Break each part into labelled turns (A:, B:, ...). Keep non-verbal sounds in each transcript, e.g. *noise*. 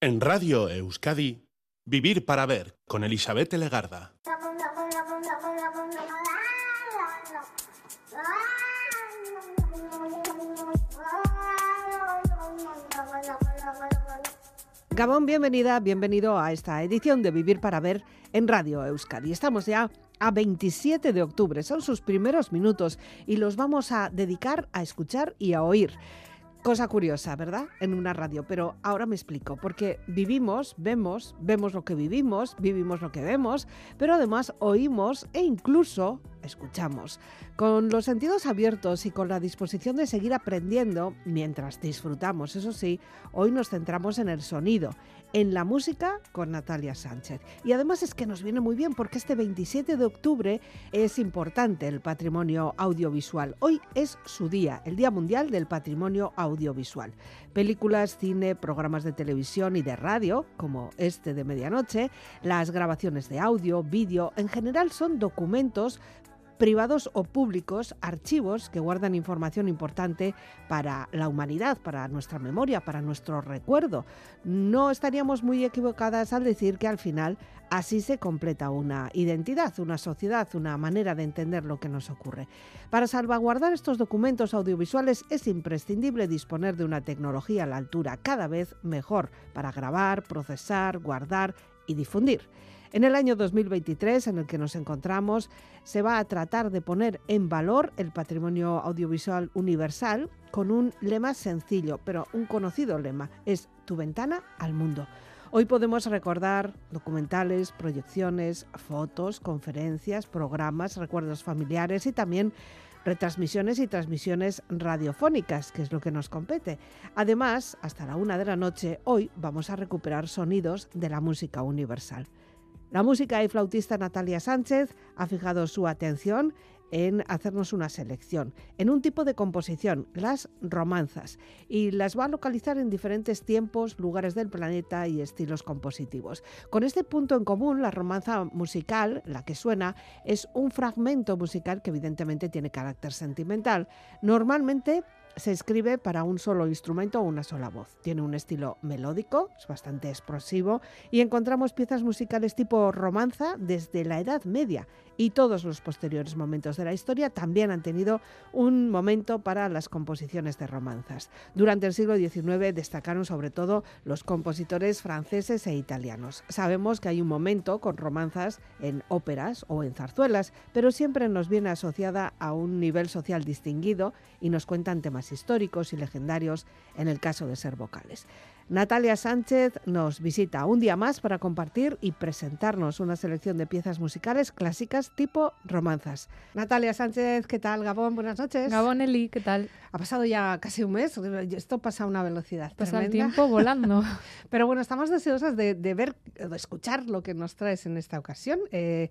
A: En Radio Euskadi, Vivir para Ver con Elizabeth Legarda.
B: Gabón, bienvenida, bienvenido a esta edición de Vivir para Ver en Radio Euskadi. Estamos ya a 27 de octubre, son sus primeros minutos y los vamos a dedicar a escuchar y a oír. Cosa curiosa, ¿verdad? En una radio, pero ahora me explico, porque vivimos, vemos, vemos lo que vivimos, vivimos lo que vemos, pero además oímos e incluso escuchamos. Con los sentidos abiertos y con la disposición de seguir aprendiendo mientras disfrutamos, eso sí, hoy nos centramos en el sonido, en la música con Natalia Sánchez. Y además es que nos viene muy bien porque este 27 de octubre es importante el patrimonio audiovisual. Hoy es su día, el Día Mundial del Patrimonio Audiovisual. Películas, cine, programas de televisión y de radio, como este de medianoche, las grabaciones de audio, vídeo, en general son documentos privados o públicos, archivos que guardan información importante para la humanidad, para nuestra memoria, para nuestro recuerdo. No estaríamos muy equivocadas al decir que al final así se completa una identidad, una sociedad, una manera de entender lo que nos ocurre. Para salvaguardar estos documentos audiovisuales es imprescindible disponer de una tecnología a la altura cada vez mejor para grabar, procesar, guardar y difundir. En el año 2023, en el que nos encontramos, se va a tratar de poner en valor el patrimonio audiovisual universal con un lema sencillo, pero un conocido lema, es tu ventana al mundo. Hoy podemos recordar documentales, proyecciones, fotos, conferencias, programas, recuerdos familiares y también retransmisiones y transmisiones radiofónicas, que es lo que nos compete. Además, hasta la una de la noche, hoy vamos a recuperar sonidos de la música universal. La música y flautista Natalia Sánchez ha fijado su atención en hacernos una selección, en un tipo de composición, las romanzas, y las va a localizar en diferentes tiempos, lugares del planeta y estilos compositivos. Con este punto en común, la romanza musical, la que suena, es un fragmento musical que evidentemente tiene carácter sentimental. Normalmente se escribe para un solo instrumento o una sola voz. Tiene un estilo melódico, es bastante explosivo y encontramos piezas musicales tipo romanza desde la Edad Media y todos los posteriores momentos de la historia también han tenido un momento para las composiciones de romanzas. Durante el siglo XIX destacaron sobre todo los compositores franceses e italianos. Sabemos que hay un momento con romanzas en óperas o en zarzuelas, pero siempre nos viene asociada a un nivel social distinguido y nos cuentan temas históricos y legendarios en el caso de ser vocales. Natalia Sánchez nos visita un día más para compartir y presentarnos una selección de piezas musicales clásicas tipo romanzas. Natalia Sánchez, ¿qué tal? Gabón, buenas noches.
C: Gabón, Eli, ¿qué tal?
B: Ha pasado ya casi un mes, esto pasa a una velocidad.
C: Pasa el tiempo volando. *laughs*
B: Pero bueno, estamos deseosas de, ver, de escuchar lo que nos traes en esta ocasión. Eh,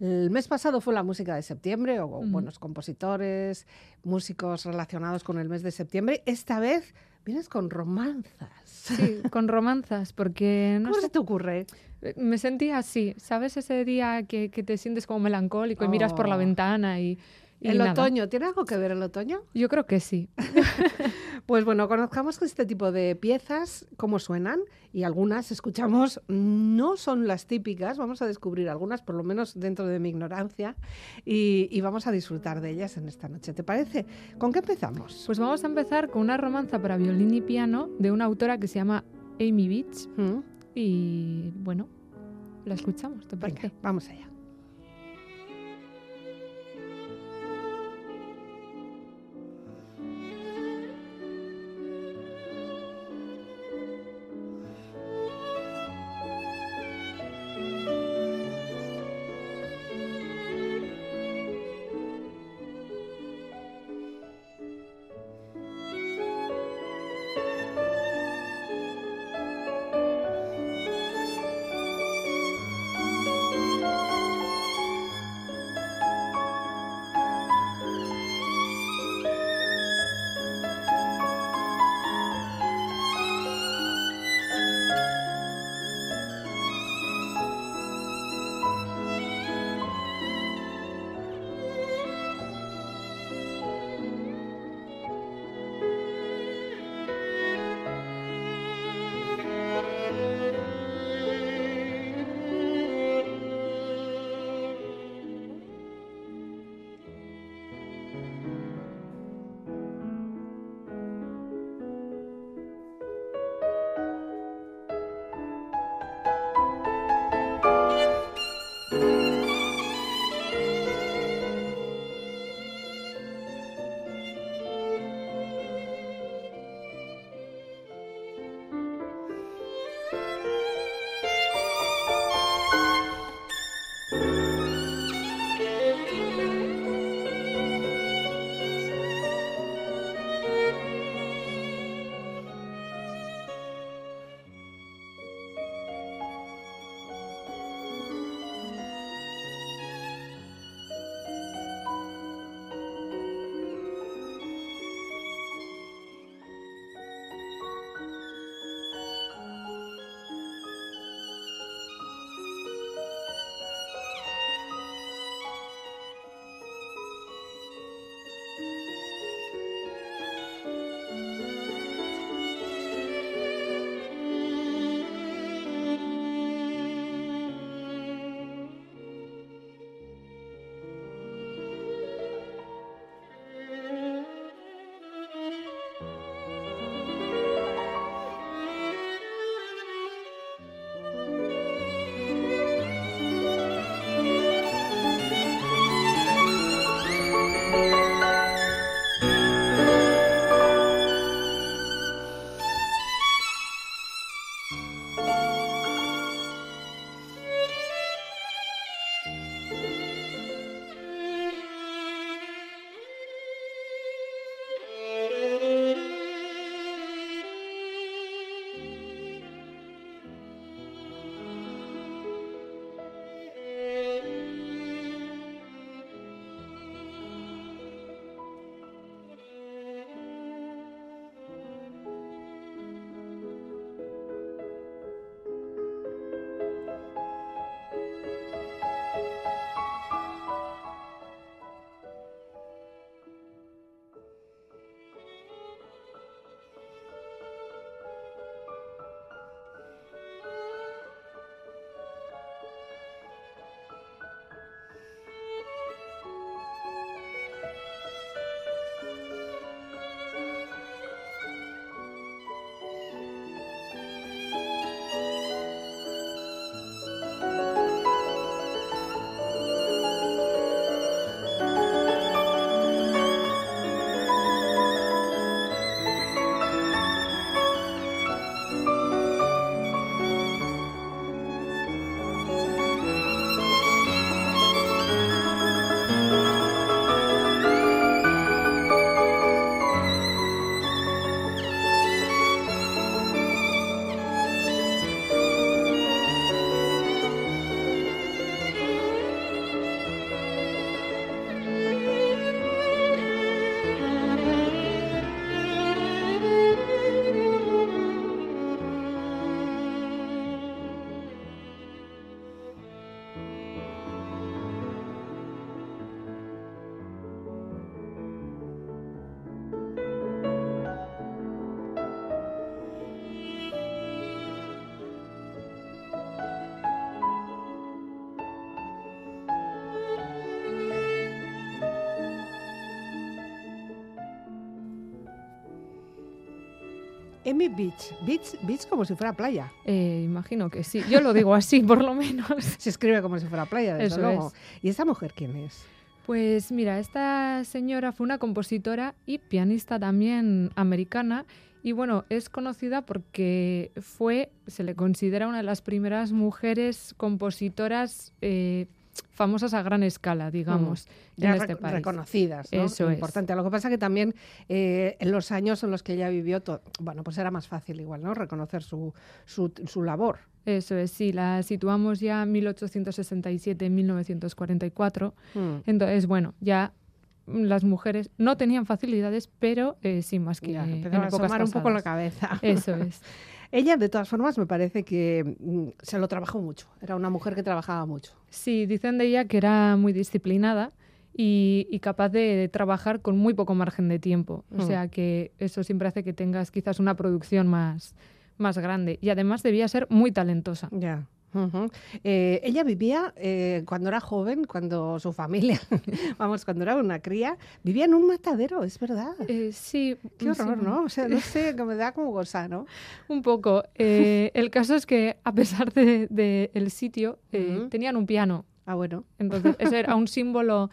B: el mes pasado fue la música de septiembre, o buenos compositores, músicos relacionados con el mes de septiembre. Esta vez vienes con romanzas.
C: Sí, con romanzas, porque... *laughs*
B: No ¿Cómo se te ocurre?
C: Eh, me sentía así, ¿sabes? Ese día que, que te sientes como melancólico y miras por la oh. ventana y
B: el otoño, ¿tiene algo que ver el otoño?
C: Yo creo que sí. *laughs*
B: pues bueno, conozcamos este tipo de piezas, cómo suenan, y algunas escuchamos, no son las típicas, vamos a descubrir algunas, por lo menos dentro de mi ignorancia, y, vamos a disfrutar de ellas en esta noche. ¿Te parece? ¿Con qué empezamos?
C: Pues vamos a empezar con una romanza para violín y piano de una autora que se llama Amy Beach. Mm. Y bueno, la escuchamos, ¿te parece?
B: vamos allá. Amy Beach. Beach, beach como si fuera playa.
C: Eh, imagino que sí. Yo lo digo así, por lo menos. *laughs*
B: Se escribe como si fuera playa, desde
C: Eso
B: luego.
C: es.
B: ¿Y esta mujer quién es?
C: Pues mira, esta señora fue una compositora y pianista también americana. Y bueno, es conocida porque fue, se le considera una de las primeras mujeres compositoras eh, famosas a gran escala, digamos,
B: Ya
C: en este
B: rec-
C: país.
B: reconocidas, ¿no?
C: Eso es.
B: Importante. Lo que pasa que también eh, en los años en los que ella vivió, bueno, pues era más fácil igual, ¿no? Reconocer su, su, su labor.
C: Eso es, sí, la situamos ya en 1867-1944.
B: Mm.
C: Entonces, bueno, ya mm, las mujeres no tenían facilidades, pero eh, sí más que
B: Ya,
C: en
B: a
C: épocas
B: un poco la cabeza.
C: Eso es. *laughs*
B: Ella, de todas formas, me parece que mm, se lo trabajó mucho. Era una mujer que trabajaba mucho.
C: Sí, dicen de ella que era muy disciplinada y, y capaz de trabajar con muy poco margen de tiempo. O
B: Mm.
C: sea que eso siempre hace que tengas quizás una producción más, más grande. Y además debía ser muy talentosa.
B: Ya. Eh, ella vivía eh, cuando era joven, cuando su familia, *laughs* vamos, cuando era una cría, vivía en un matadero, es verdad.
C: Eh, sí,
B: Qué
C: sí,
B: horror, ¿no? O sea, no sé, que me da como gozar, ¿no? *laughs*
C: Un poco. El caso es que a pesar del de, el sitio, tenían un piano.
B: Ah, bueno.
C: Entonces, eso era un *laughs* símbolo,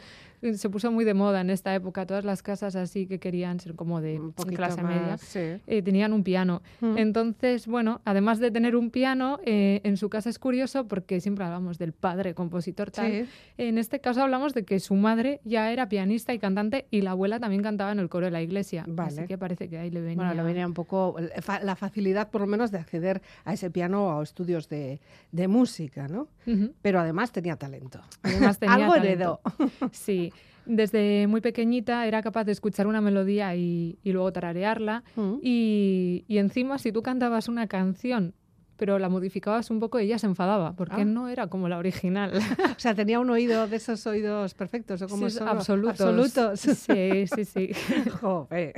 C: se puso muy de moda en esta época. Todas las casas así que querían ser como de clase
B: más,
C: media,
B: sí.
C: eh, tenían un piano.
B: Mm.
C: Entonces, bueno, además de tener un piano, eh, en su casa es curioso porque siempre hablamos del padre compositor tal.
B: Sí.
C: En este caso hablamos de que su madre ya era pianista y cantante y la abuela también cantaba en el coro de la iglesia.
B: Vale.
C: Así que parece que ahí le venía.
B: Bueno, le venía un poco eh, la facilidad, por lo menos, de acceder a ese piano o a estudios de, de música, ¿no? Pero además tenía talento.
C: Además tenía
B: Algo
C: talento.
B: heredó.
C: Sí, desde muy pequeñita era capaz de escuchar una melodía y, y luego tararearla.
B: Mm.
C: Y, y encima, si tú cantabas una canción, pero la modificabas un poco, ella se enfadaba, porque
B: Ah.
C: no era como la original. *laughs*
B: O sea, tenía un oído de esos oídos perfectos, ¿o
C: Sí,
B: son?
C: absolutos.
B: Absolutos.
C: Sí, sí, sí. *laughs* *laughs*
B: Jope.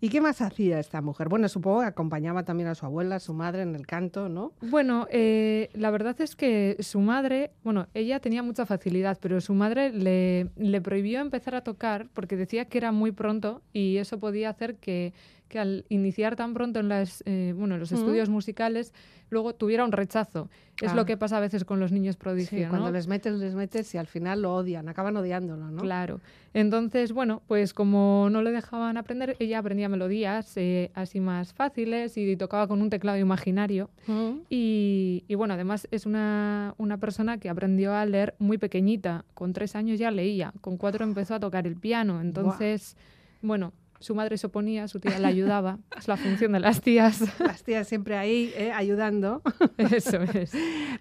B: ¿Y qué más hacía esta mujer? Bueno, supongo que acompañaba también a su abuela, a su madre en el canto, ¿no?
C: Bueno, eh, la verdad es que su madre, bueno, ella tenía mucha facilidad, pero su madre le, le prohibió empezar a tocar porque decía que era muy pronto y eso podía hacer que, que al iniciar tan pronto en, las, eh, bueno, en los estudios musicales, luego tuviera un rechazo. Es
B: Ah.
C: lo que pasa a veces con los niños
B: Sí,
C: prodigio,
B: cuando les metes, les metes y al final lo odian, acaban odiándolo, ¿no?
C: Claro. Entonces, bueno, pues como no le dejaban aprender, ella aprendía melodías eh, así más fáciles y tocaba con un teclado imaginario. Y, y bueno, además es una, una persona que aprendió a leer muy pequeñita. Con tres años ya leía, con cuatro empezó a tocar el piano. Entonces, bueno, su madre se oponía, su tía la ayudaba. *laughs* es la función de las tías.
B: Las tías siempre ahí eh, ayudando. *laughs*
C: Eso es.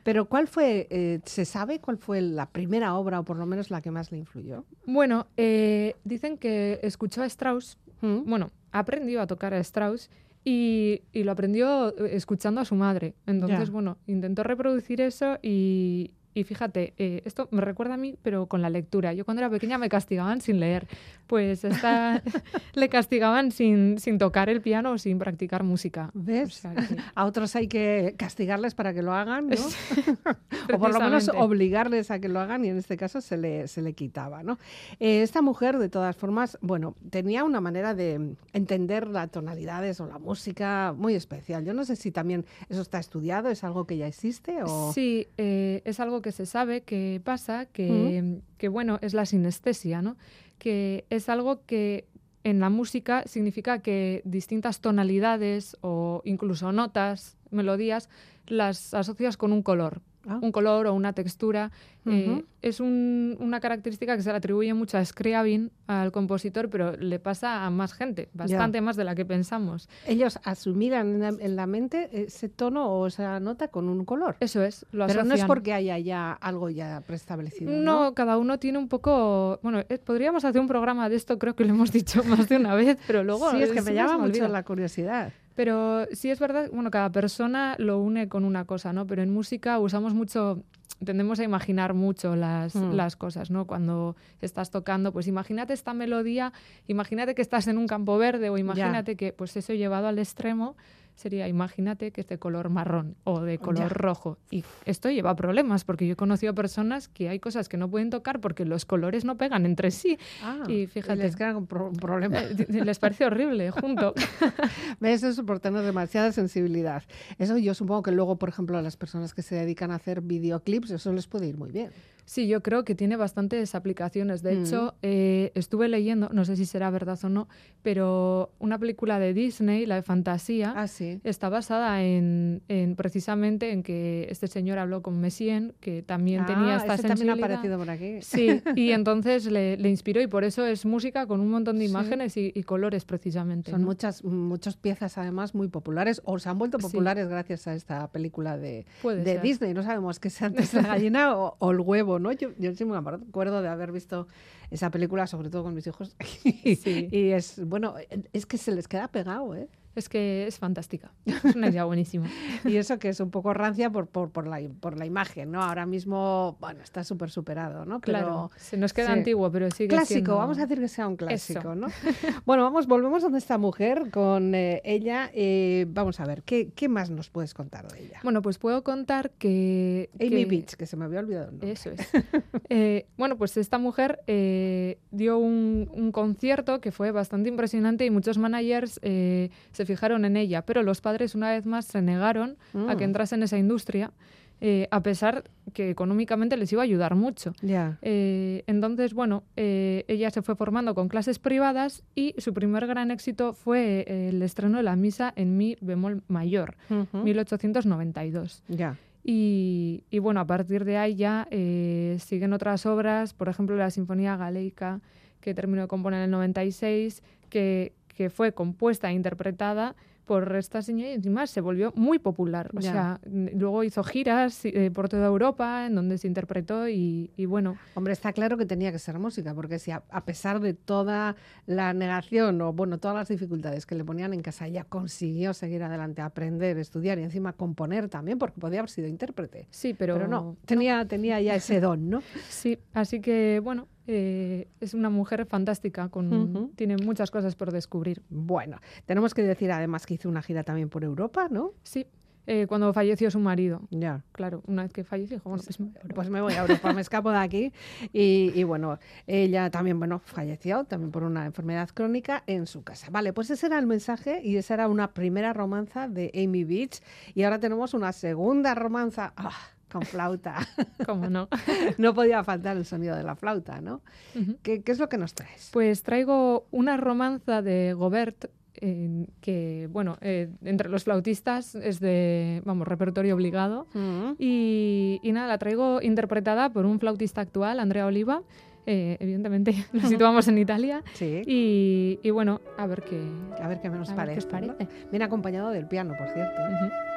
B: Pero ¿cuál fue, eh, se sabe cuál fue la primera obra o por lo menos la que más le influyó?
C: Bueno, eh, dicen que escuchó a Strauss
B: Mm.
C: bueno, aprendió a tocar a Strauss y, y lo aprendió escuchando a su madre. Entonces,
B: Ya.
C: bueno, intentó reproducir eso y, y fíjate, eh, esto me recuerda a mí, pero con la lectura. Yo cuando era pequeña me castigaban sin leer. Pues esta *laughs* le castigaban sin, sin tocar el piano o sin practicar música. O
B: ¿Ves?
C: sea que- *laughs*
B: A otros hay que castigarles para que lo hagan, ¿no? *laughs* o por lo menos obligarles a que lo hagan y en este caso se le, se le quitaba, ¿no? Eh, esta mujer, de todas formas, bueno, tenía una manera de entender las tonalidades o la música muy especial. Yo no sé si también eso está estudiado, es algo que ya existe o...
C: Sí, eh, es algo que se sabe que pasa, que, que, bueno, es la sinestesia, ¿no? Que es algo que en la música significa que distintas tonalidades o incluso notas, melodías, las asocias con un color.
B: Ah.
C: Un color o una textura. Eh, es un- una característica que se le atribuye mucho a Scriabin, al compositor, pero le pasa a más gente, bastante más de la que pensamos.
B: Ellos asumieran en la, en la mente ese tono o esa nota con un color.
C: Eso es, lo
B: Pero no es
C: asocian.
B: porque haya ya algo ya preestablecido.
C: No,
B: No,
C: cada uno tiene un poco. Bueno, eh, podríamos hacer un programa de esto, creo que lo hemos dicho *laughs* más de una vez, pero luego.
B: sí, es que me llama mucho la curiosidad.
C: Pero sí es verdad, bueno, cada persona lo une con una cosa, ¿no? Pero en música usamos mucho. Tendemos a imaginar mucho las,
B: Mm.
C: las cosas, ¿no? Cuando estás tocando, pues imagínate esta melodía, imagínate que estás en un campo verde o imagínate que, pues eso llevado al extremo, sería imagínate que es de color marrón o de color
B: Ya.
C: rojo. Y esto lleva problemas, porque yo he conocido personas que hay cosas que no pueden tocar porque los colores no pegan entre sí.
B: Ah,
C: Y fíjate.
B: les un, pro- un problema.
C: Eh, Les parece horrible junto. *laughs*
B: Eso por tener demasiada sensibilidad. Eso yo supongo que luego, por ejemplo, a las personas que se dedican a hacer videoclips, eso les puede ir muy bien.
C: Sí, yo creo que tiene bastantes aplicaciones. De
B: Mm.
C: hecho, eh, estuve leyendo, no sé si será verdad o no, pero una película de Disney, la de fantasía,
B: Ah, sí.
C: está basada en, en precisamente en que este señor habló con Messien, que también tenía
B: Ah,
C: esta
B: ese también ha
C: sensibilidad.
B: aparecido por aquí.
C: Sí, y *laughs* entonces le, le inspiró y por eso es música con un montón de
B: Sí.
C: imágenes y, y colores precisamente.
B: Son
C: ¿no?
B: muchas, muchas piezas además muy populares o se han vuelto
C: Sí.
B: populares gracias a esta película de, de. Disney. No sabemos qué es antes *laughs* la gallina o, o el huevo, ¿no? Yo, yo sí me acuerdo de haber visto esa película, sobre todo con mis hijos. *laughs*
C: Sí.
B: y es, bueno, es que se les queda pegado, ¿eh?
C: Es que es fantástica. Es una idea buenísima. *laughs*
B: Y eso que es un poco rancia por, por, por, la, por la imagen, ¿no? Ahora mismo, bueno, está súper superado, ¿no? Pero
C: Claro, se nos queda
B: sí.
C: antiguo, pero sigue
B: Clásico,
C: siendo-
B: vamos a decir que sea un clásico,
C: Eso.
B: ¿no? *laughs* bueno, vamos, volvemos donde esta mujer con eh, ella. eh, vamos a ver, ¿qué, ¿qué más nos puedes contar de ella?
C: Bueno, pues puedo contar que...
B: Amy
C: que-
B: Beach, que se me había olvidado. el nombre.
C: Eso es. Eh, bueno, pues esta mujer dio un, un concierto que fue bastante impresionante y muchos managers eh, se fijaron en ella, pero los padres una vez más se negaron a que
B: Mm.
C: entrase en esa industria, eh, a pesar que económicamente les iba a ayudar mucho.
B: Ya.
C: Eh, entonces, bueno, eh, ella se fue formando con clases privadas y su primer gran éxito fue eh, el estreno de la misa en mi bemol mayor,
B: Ujú.
C: 1892.
B: Ya.
C: Y, y bueno, a partir de ahí ya siguen otras obras, por ejemplo la Sinfonía Galeica, que terminó de componer en el 96, que, que fue compuesta e interpretada por esta señora y encima se volvió muy popular. O
B: Ya.
C: sea, luego hizo giras eh, por toda Europa en donde se interpretó y, y bueno,
B: Hombre, está claro que tenía que ser música, porque si a, a pesar de toda la negación o, bueno, todas las dificultades que le ponían en casa, ella consiguió seguir adelante, aprender, estudiar y encima componer también, porque podía haber sido intérprete.
C: sí, pero,
B: Pero, no, tenía, tenía ya ese don, ¿no?
C: Sí, así que bueno, eh, es una mujer fantástica, con, tiene muchas cosas por descubrir.
B: Bueno, tenemos que decir además que hizo una gira también por Europa, ¿no?
C: Sí, eh, cuando falleció su marido.
B: Ya.
C: Claro, una vez que falleció, bueno, pues, me voy a Europa.
B: Pues me voy a Europa, me escapo de aquí. Y, y bueno, ella también, bueno, falleció también por una enfermedad crónica en su casa. Vale, pues ese era el mensaje y esa era una primera romanza de Amy Beach. Y ahora tenemos una segunda romanza. ¡ah! Con flauta. *laughs*
C: ¿Cómo no? *laughs*
B: no podía faltar el sonido de la flauta, ¿no?
C: Ujú.
B: ¿Qué, qué es lo que nos traes?
C: Pues traigo una romanza de Gobert eh, que, bueno, eh, entre los flautistas es de, vamos, repertorio obligado.
B: Mm.
C: Y, y nada, la traigo interpretada por un flautista actual, Andrea Oliva. Eh, evidentemente *laughs* lo situamos en Italia.
B: Sí.
C: Y, y bueno, a ver qué,
B: A ver qué nos parece. Viene acompañado del piano, por cierto. ¿eh?
C: Ujú.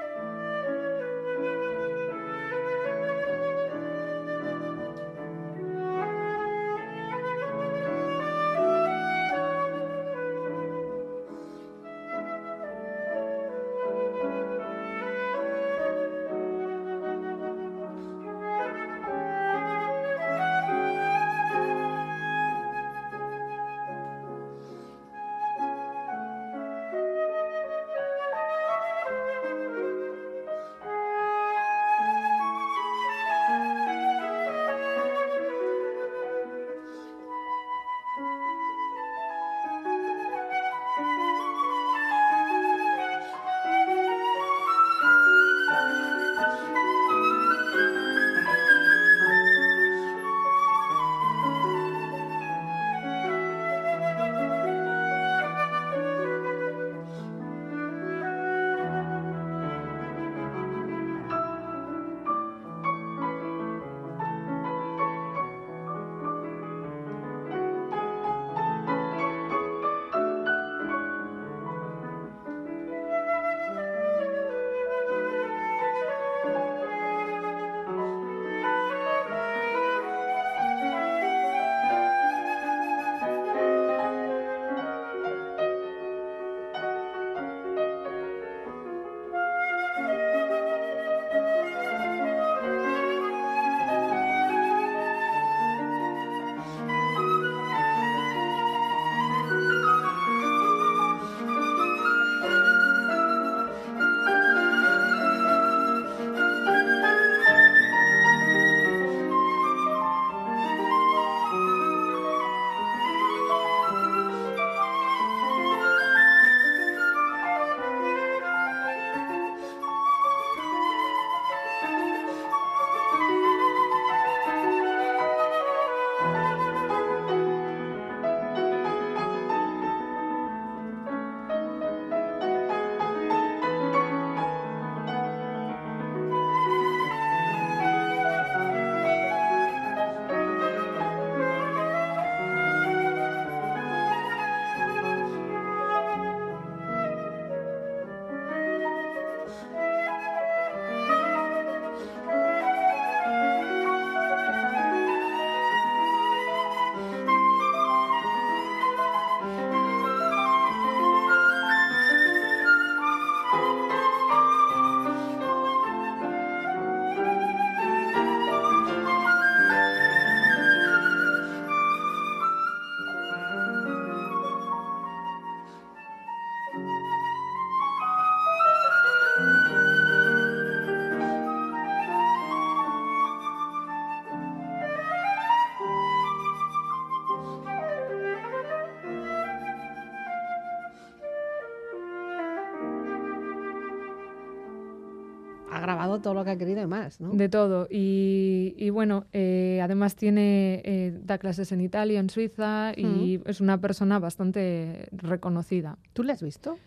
B: Todo lo que ha querido y más, ¿no?
C: De todo. Y, y bueno, eh, además tiene, eh, da clases en Italia, en Suiza y es una persona bastante reconocida.
B: ¿Tú le has visto?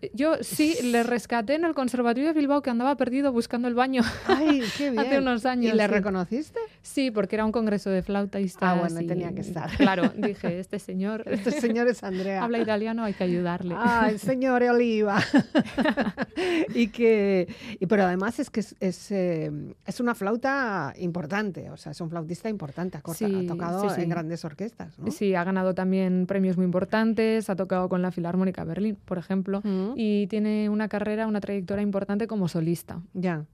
C: Eh, Yo sí le rescaté en el Conservatorio de Bilbao que andaba perdido buscando el baño
B: Ay, qué *laughs* bien.
C: hace unos años.
B: ¿Y le
C: sí.
B: reconociste?
C: Sí, porque era un congreso de flautistas.
B: Ah, bueno,
C: y,
B: tenía que estar.
C: Claro, dije, este señor *laughs*
B: Este señor es Andrea.
C: habla italiano, hay que ayudarle.
B: Ay, *laughs* señor Oliva. *laughs* y que, y, pero además es que es, es, eh, es una flauta importante, o sea, es un flautista importante, ha, corta-
C: Sí,
B: ha tocado
C: sí, sí.
B: en grandes orquestas, ¿no?
C: Sí, ha ganado también premios muy importantes, ha tocado con la Filarmónica Berlín, por ejemplo,
B: Mm,
C: y tiene una carrera, una trayectoria importante como solista.
B: Ya.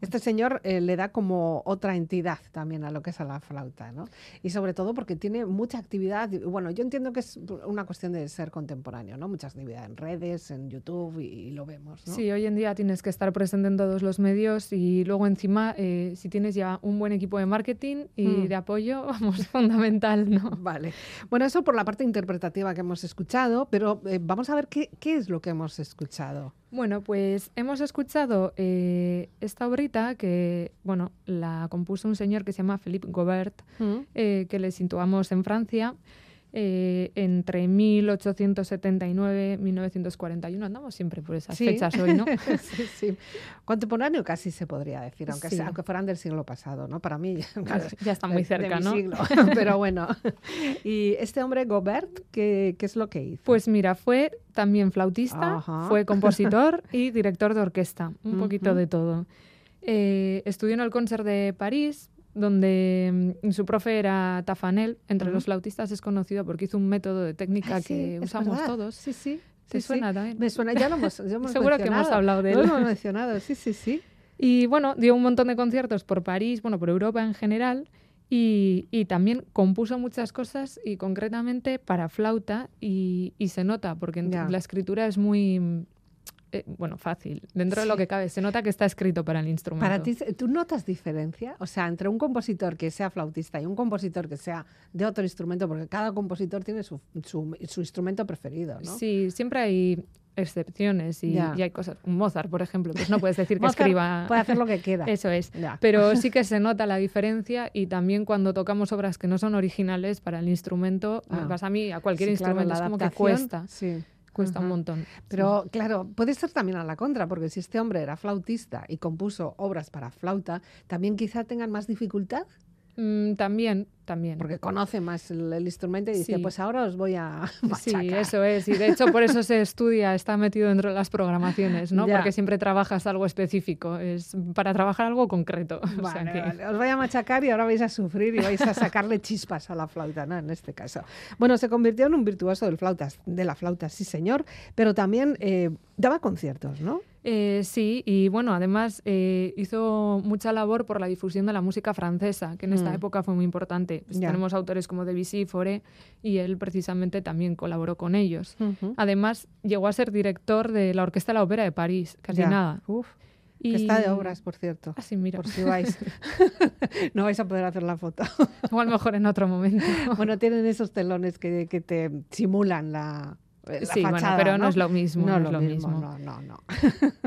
B: Este señor eh, le da como otra entidad también a lo que es a la flauta, ¿no? Y sobre todo porque tiene mucha actividad. Bueno, yo entiendo que es una cuestión de ser contemporáneo, ¿no? Mucha actividad en redes, en YouTube y, lo vemos, ¿no?
C: Sí, hoy en día tienes que estar presente en todos los medios y luego encima, eh, si tienes ya un buen equipo de marketing y mm. de apoyo, *laughs* vamos, fundamental, ¿no?
B: Vale. Bueno, eso por la parte interpretativa que hemos escuchado, pero eh, vamos a ver qué, qué es lo que hemos escuchado.
C: Bueno, pues hemos escuchado eh, esta obrita que, bueno, la compuso un señor que se llama Philippe Gobert, mm. eh, que le situamos en Francia. Eh, entre 1879 y 1941. Andamos siempre por esas fechas hoy, ¿no? *laughs*
B: sí, sí. Contemporáneo casi se podría decir, aunque, aunque fueran del siglo pasado, ¿no? Para mí
C: ya *laughs* está muy cerca, ¿no? *laughs*
B: Pero bueno. ¿Y este hombre, Gobert, qué, qué, es lo que hizo?
C: Pues mira, fue también flautista, fue compositor y director de orquesta, un poquito de todo. Eh, estudió en el Concert de París, donde mm, su profe era Tafanel. Entre los flautistas es conocido porque hizo un método de técnica que usamos todos.
B: Sí, sí.
C: ¿Te suena también?
B: Me suena, ya lo hemos, ya *laughs*
C: Seguro que hemos hablado de él.
B: Lo hemos mencionado, sí, sí, sí.
C: Y bueno, dio un montón de conciertos por París, bueno, por Europa en general. Y, y, también compuso muchas cosas y concretamente para flauta y, y se nota porque la escritura es muy eh, bueno, fácil, dentro de lo que cabe. Se nota que está escrito para el instrumento.
B: Para ti, ¿tú notas diferencia? O sea, entre un compositor que sea flautista y un compositor que sea de otro instrumento, porque cada compositor tiene su, su, instrumento preferido, ¿no?
C: Sí, siempre hay excepciones y, hay cosas. Mozart, por ejemplo, pues no puedes decir que escriba.
B: Puede hacer lo que quiera. *laughs*
C: Eso es. Pero *laughs* sí que se nota la diferencia y también cuando tocamos obras que no son originales para el instrumento, ah. vas a mí, a cualquier instrumento, es como que cuesta.
B: Sí
C: cuesta un montón.
B: Pero claro, puede ser también a la contra, porque si este hombre era flautista y compuso obras para flauta, también quizá tengan más dificultad
C: Mm, también, también.
B: Porque conoce más el, instrumento y dice, pues ahora os voy a *laughs* machacar.
C: Sí, eso es. Y de hecho por eso se estudia, está metido dentro de las programaciones, ¿no? *laughs* Porque siempre trabajas algo específico. Es para trabajar algo concreto. *laughs*
B: Os voy a machacar y ahora vais a sufrir y vais a sacarle chispas a la flauta, ¿no? En este caso. Bueno, se convirtió en un virtuoso del flautas, de la flauta, sí señor, pero también eh, daba conciertos, ¿no?
C: Eh, sí, y bueno, además eh, hizo mucha labor por la difusión de la música francesa, que en esta mm. época fue muy importante. Pues tenemos autores como Debussy, Fauré, y él precisamente también colaboró con ellos. Además, llegó a ser director de la Orquesta de la Ópera de París, casi nada.
B: Uf. Que está de obras, por cierto.
C: Así, ah, mira.
B: Por si vais. *laughs* *laughs* no vais a poder hacer la foto.
C: o a lo mejor en otro momento. *laughs*
B: bueno, tienen esos telones que, que te simulan la,
C: eh, sí, bueno, pero ¿no? es lo mismo.
B: No,
C: es lo
B: mismo, no, no, no. *laughs*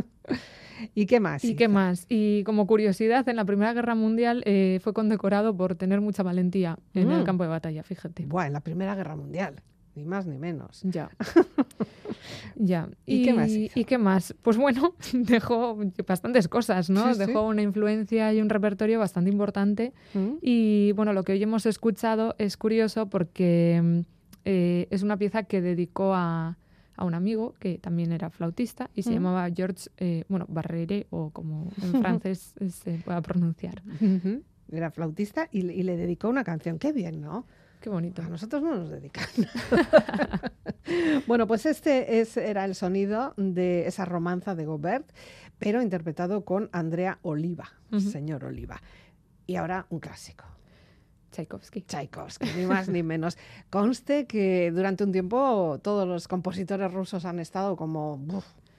B: ¿Y qué más?
C: ¿Y qué más? Y como curiosidad, en la Primera Guerra Mundial eh, fue condecorado por tener mucha valentía en el mm. campo de batalla, fíjate.
B: Buah, en la Primera Guerra Mundial, ni más ni menos.
C: Ya. *laughs* ya. ¿Y, qué más? ¿Y qué más? Pues bueno, *laughs* dejó bastantes cosas, ¿no? dejó una influencia y un repertorio bastante importante. Mm. Y bueno, lo que hoy hemos escuchado es curioso porque mm, eh, es una pieza que dedicó a, un amigo que también era flautista y se llamaba George, eh, bueno, Barrere o como en *laughs* francés se pueda pronunciar.
B: Era flautista y, le dedicó una canción. Qué bien, ¿no?
C: Qué bonito.
B: A nosotros no nos dedican. *laughs* bueno, pues este es, era el sonido de esa romanza de Gobert, pero interpretado con Andrea Oliva, señor Oliva. Y ahora un clásico.
C: Tchaikovsky.
B: Tchaikovsky, ni más ni menos. Conste que durante un tiempo todos los compositores rusos han estado como,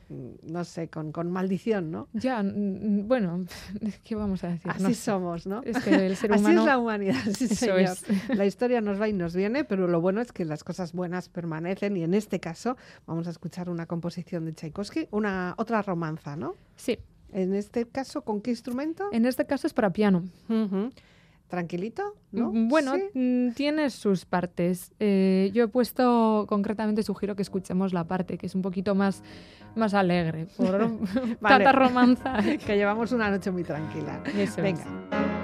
B: no sé, con, con, maldición, ¿no?
C: Ya, bueno, *laughs* ¿qué vamos a decir?
B: Así somos, ¿no?
C: Es que el ser humano... *laughs*
B: Así es la humanidad, sí *laughs* señor. La historia nos va y nos viene, pero lo bueno es que las cosas buenas permanecen y en este caso vamos a escuchar una composición de Tchaikovsky, una otra romanza, ¿no?
C: Sí.
B: En este caso, ¿con qué instrumento?
C: En este caso es para piano
B: tranquilito, ¿no?
C: Bueno, mm, tiene sus partes. Eh, yo he puesto, concretamente sugiero que escuchemos la parte que es un poquito más, más alegre, por *laughs* tanta romanza. *laughs*
B: que llevamos una noche muy tranquila. Venga.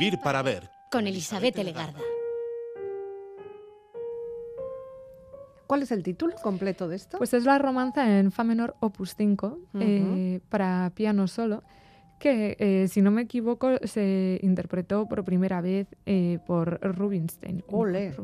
A: Vivir para ver.
D: Con Elizabeth Legarda.
B: ¿Cuál es el título completo de esto?
C: Pues es la romanza en Fa menor opus 5 eh, para piano solo que, eh, si no me equivoco, se interpretó por primera vez eh, por Rubinstein.
B: Ole,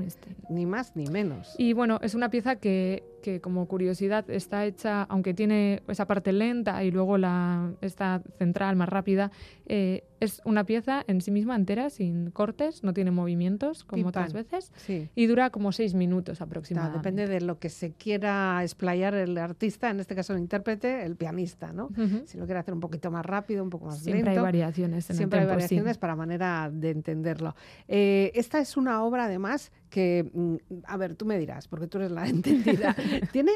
B: ni más ni menos.
C: Y bueno, es una pieza que, que, como curiosidad está hecha, aunque tiene esa parte lenta y luego la esta central más rápida, eh, es una pieza en sí misma entera, sin cortes, no tiene movimientos como otras veces, y dura como seis minutos aproximadamente.
B: depende de lo que se quiera explayar el artista, en este caso el intérprete, el pianista, ¿no? Si lo quiere hacer un poquito más rápido, un poco más
C: Siempre hay variaciones en
B: Siempre
C: hay
B: variaciones para manera de entenderlo. Eh, esta es una obra, además, que, mm, a ver, tú me dirás, porque tú eres la *laughs* entendida. Tiene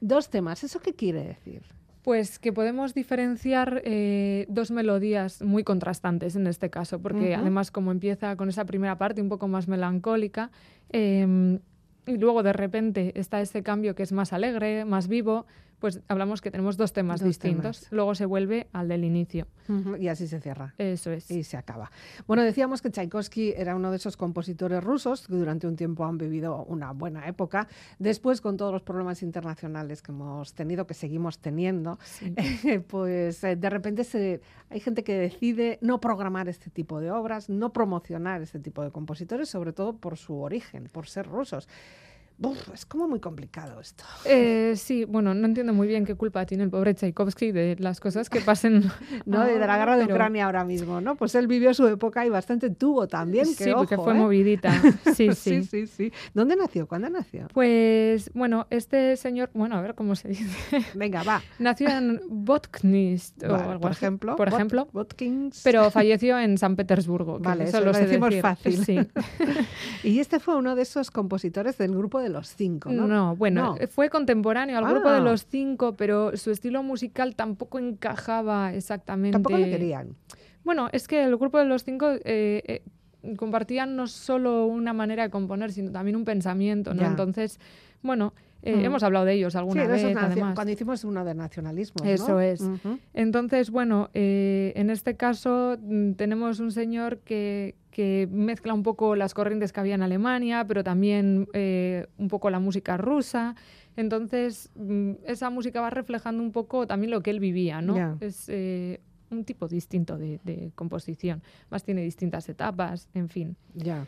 B: dos temas. ¿Eso qué quiere decir?
C: Pues que podemos diferenciar eh, dos melodías muy contrastantes en este caso, porque además como empieza con esa primera parte un poco más melancólica, em, y luego de repente está este cambio que es más alegre, más vivo, pues hablamos que tenemos dos temas distintos. Luego se vuelve al del inicio.
B: y así se cierra.
C: Eso es.
B: Y se acaba. Bueno, decíamos que Tchaikovsky era uno de esos compositores rusos que durante un tiempo han vivido una buena época. Después, con todos los problemas internacionales que hemos tenido, que seguimos teniendo, *laughs* pues eh, de repente se, hay gente que decide no programar este tipo de obras, no promocionar este tipo de compositores, sobre todo por su origen, por ser rusos es como muy complicado esto.
C: Eh, sí, bueno, no entiendo muy bien qué culpa tiene el pobre Tchaikovsky de las cosas que pasen. *laughs*
B: no, de la guerra de Ucrania ahora mismo, ¿no? Pues él vivió su época y bastante tuvo también.
C: sí,
B: porque
C: fue
B: ¿eh?
C: movidita. *laughs* Sí,
B: sí. sí, sí, ¿Dónde nació? ¿Cuándo nació?
C: Pues, bueno, este señor, bueno, a ver cómo se dice.
B: Venga, va. *laughs*
C: Nació en Botknist o algo
B: por ejemplo.
C: Por ejemplo.
B: Botkins.
C: Pero falleció en San Petersburgo.
B: vale, eso lo decimos fácil. Sí. y este fue uno de esos compositores del grupo de los cinco, ¿no?
C: No, bueno, fue contemporáneo al grupo de ah. los cinco, pero su estilo musical tampoco encajaba exactamente.
B: Tampoco lo querían.
C: Bueno, es que el grupo de los cinco eh, eh, compartían no solo una manera de componer, sino también un pensamiento, ¿no? Entonces, bueno, eh, mm. hemos hablado de ellos alguna vez, además.
B: Cuando hicimos uno de nacionalismo.
C: Eso es. Entonces, bueno, en este caso mm, tenemos un señor que, que mezcla un poco las corrientes que había en Alemania, pero también eh, un poco la música rusa. Entonces, mm, esa música va reflejando un poco también lo que él vivía, ¿no? Es eh, un tipo distinto de, de, composición. Más tiene distintas etapas, en fin.
B: Ya.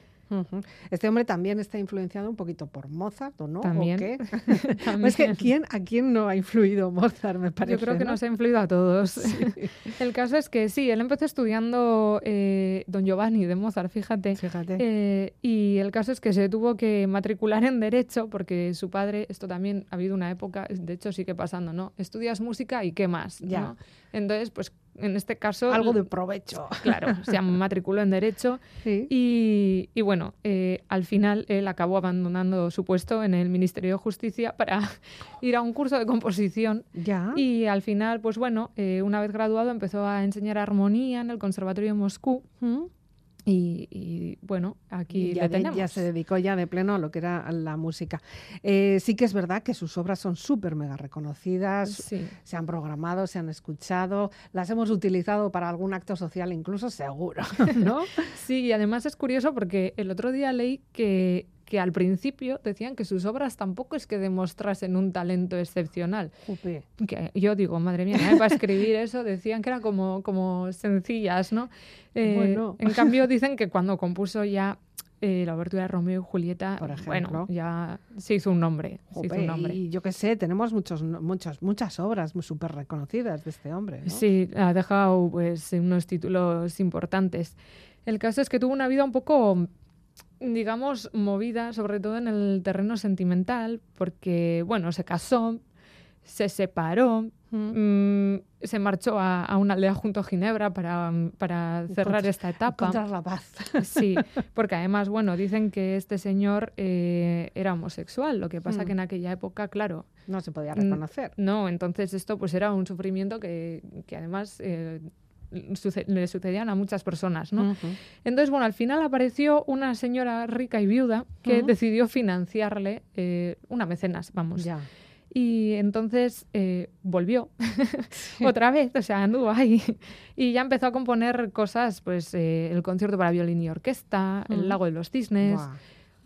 B: Este hombre también está influenciado un poquito por Mozart, ¿o no?
C: También.
B: qué? *laughs* es que ¿quién, ¿a quién no ha influido Mozart, me parece?
C: Yo creo que nos ha influido a todos. *laughs* El caso es que sí, él empezó estudiando eh, Don Giovanni de Mozart, fíjate.
B: Fíjate.
C: Eh, y el caso es que se tuvo que matricular en Derecho porque su padre, esto también ha habido una época, de hecho sigue pasando, ¿no? Estudias música y qué más,
B: ya.
C: Entonces, pues en este caso...
B: Algo de provecho.
C: Claro, se *laughs* matriculó en Derecho y, y, bueno, eh, al final él acabó abandonando su puesto en el Ministerio de Justicia para *laughs* ir a un curso de composición.
B: Ya.
C: Y al final, pues bueno, eh, una vez graduado empezó a enseñar armonía en el Conservatorio de Moscú. ¿Mm? Y, bueno, aquí
B: ya,
C: tenemos.
B: ya se dedicó ya de pleno a lo que era la música. Eh, sí que es verdad que sus obras son súper mega reconocidas, se han programado, se han escuchado, las hemos utilizado para algún acto social incluso, seguro, *laughs* ¿no? *laughs*
C: sí, y además es curioso porque el otro día leí que que al principio decían que sus obras tampoco es que demostrasen un talento excepcional. Que yo digo, madre mía, para escribir eso decían que eran como, como sencillas, ¿no? Eh, en cambio dicen que cuando compuso ya eh, la obertura de Romeo y Julieta, Por bueno, ya se hizo un nombre.
B: Y yo qué sé, tenemos muchos, muchos, muchas obras súper reconocidas de este hombre.
C: Sí, ha dejado pues, unos títulos importantes. El caso es que tuvo una vida un poco digamos, movida, sobre todo en el terreno sentimental, porque, bueno, se casó, se separó, mm, se marchó a, una aldea junto a Ginebra para, para cerrar esta etapa.
B: Encontrar la paz.
C: Sí, *laughs* porque además, bueno, dicen que este señor eh, era homosexual, lo que pasa mm. que en aquella época, claro...
B: No se podía reconocer.
C: No, entonces esto pues era un sufrimiento que, que además... Eh, le sucedían a muchas personas, ¿no? Entonces, bueno, al final apareció una señora rica y viuda que decidió financiarle eh, una mecenas, vamos. Y entonces eh, volvió *laughs* otra vez, o sea, anduvo ahí. *laughs* Y ya empezó a componer cosas, pues eh, el concierto para violín y orquesta, El lago de los cisnes.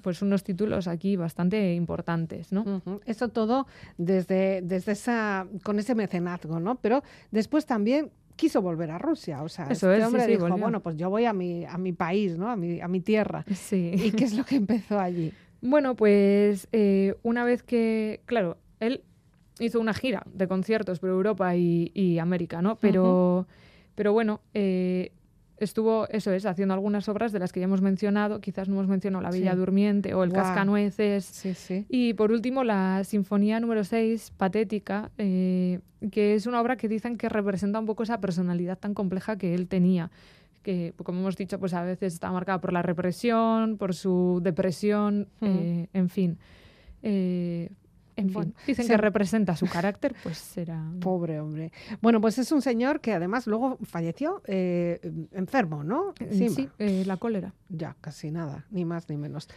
C: Pues unos títulos aquí bastante importantes, ¿no?
B: Eso todo desde, desde esa, con ese mecenazgo, ¿no? Pero después también quiso volver a Rusia. O sea,
C: Eso
B: este
C: es,
B: hombre
C: sí,
B: dijo,
C: volvió.
B: bueno, pues yo voy a mi, a mi país, ¿no? A mi, a mi tierra.
C: Sí.
B: ¿Y qué es lo que empezó allí?
C: Bueno, pues eh, una vez que, claro, él hizo una gira de conciertos por Europa y, y América, ¿no? Pero, pero bueno, eh, estuvo, eso es, haciendo algunas obras de las que ya hemos mencionado, quizás no hemos mencionado La
B: Sí.
C: Durmiente o El. Cascanueces.
B: Sí, sí.
C: Y por último, la Sinfonía número 6, Patética, eh, que es una obra que dicen que representa un poco esa personalidad tan compleja que él tenía, que como hemos dicho, pues a veces está marcada por la represión, por su depresión, eh, en fin. Eh, en
B: Bueno,
C: fin, dicen
B: se-
C: que representa su carácter, pues será... *laughs*
B: Pobre hombre. Bueno, pues es un señor que además luego falleció eh, enfermo, ¿no? Encima.
C: Sí, eh, la cólera.
B: Ya, casi nada, ni más ni menos.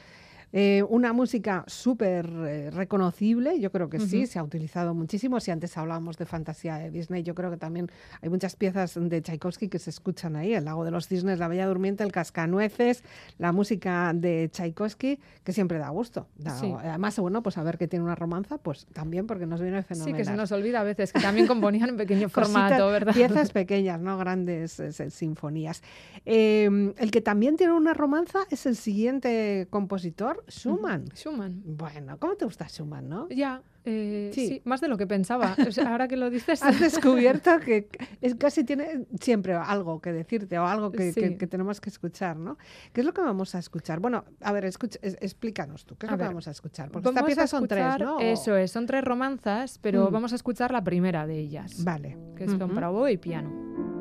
B: Eh, una música súper eh, reconocible, yo creo que sí, se ha utilizado muchísimo. Si antes hablábamos de fantasía de Disney, yo creo que también hay muchas piezas de Tchaikovsky que se escuchan ahí, El lago de los cisnes, La bella durmiente, El cascanueces, la música de Tchaikovsky, que siempre da gusto. Da-
C: Sí.
B: Además, bueno, pues a ver que tiene una romanza, pues también porque nos viene
C: Sí,
B: fenomenal.
C: que se nos olvida a veces, que también componían en pequeño *laughs*
B: Cositas,
C: formato, ¿verdad?
B: Piezas pequeñas, no grandes eh, sinfonías. Eh, el que también tiene una romanza es el siguiente compositor, Schumann.
C: Schumann.
B: Bueno, ¿cómo te gusta Schumann, no?
C: Ya, eh,
B: Sí.
C: sí. más de lo que pensaba. O sea, ahora que lo dices,
B: Has *laughs* descubierto que es casi tiene siempre algo que decirte o algo que, que-
C: Sí.
B: que tenemos que escuchar, ¿no? ¿Qué es lo que vamos a escuchar? Bueno, a ver, escucha- es- explícanos tú, ¿qué es
C: A
B: lo que
C: ver,
B: vamos a escuchar? Porque esta pieza
C: a
B: son tres,
C: escuchar-
B: ¿no?
C: Eso es, son tres romanzas, pero
B: Mm.
C: vamos a escuchar la primera de ellas,
B: Vale.
C: que es con
B: Ujú.
C: para oboe y piano.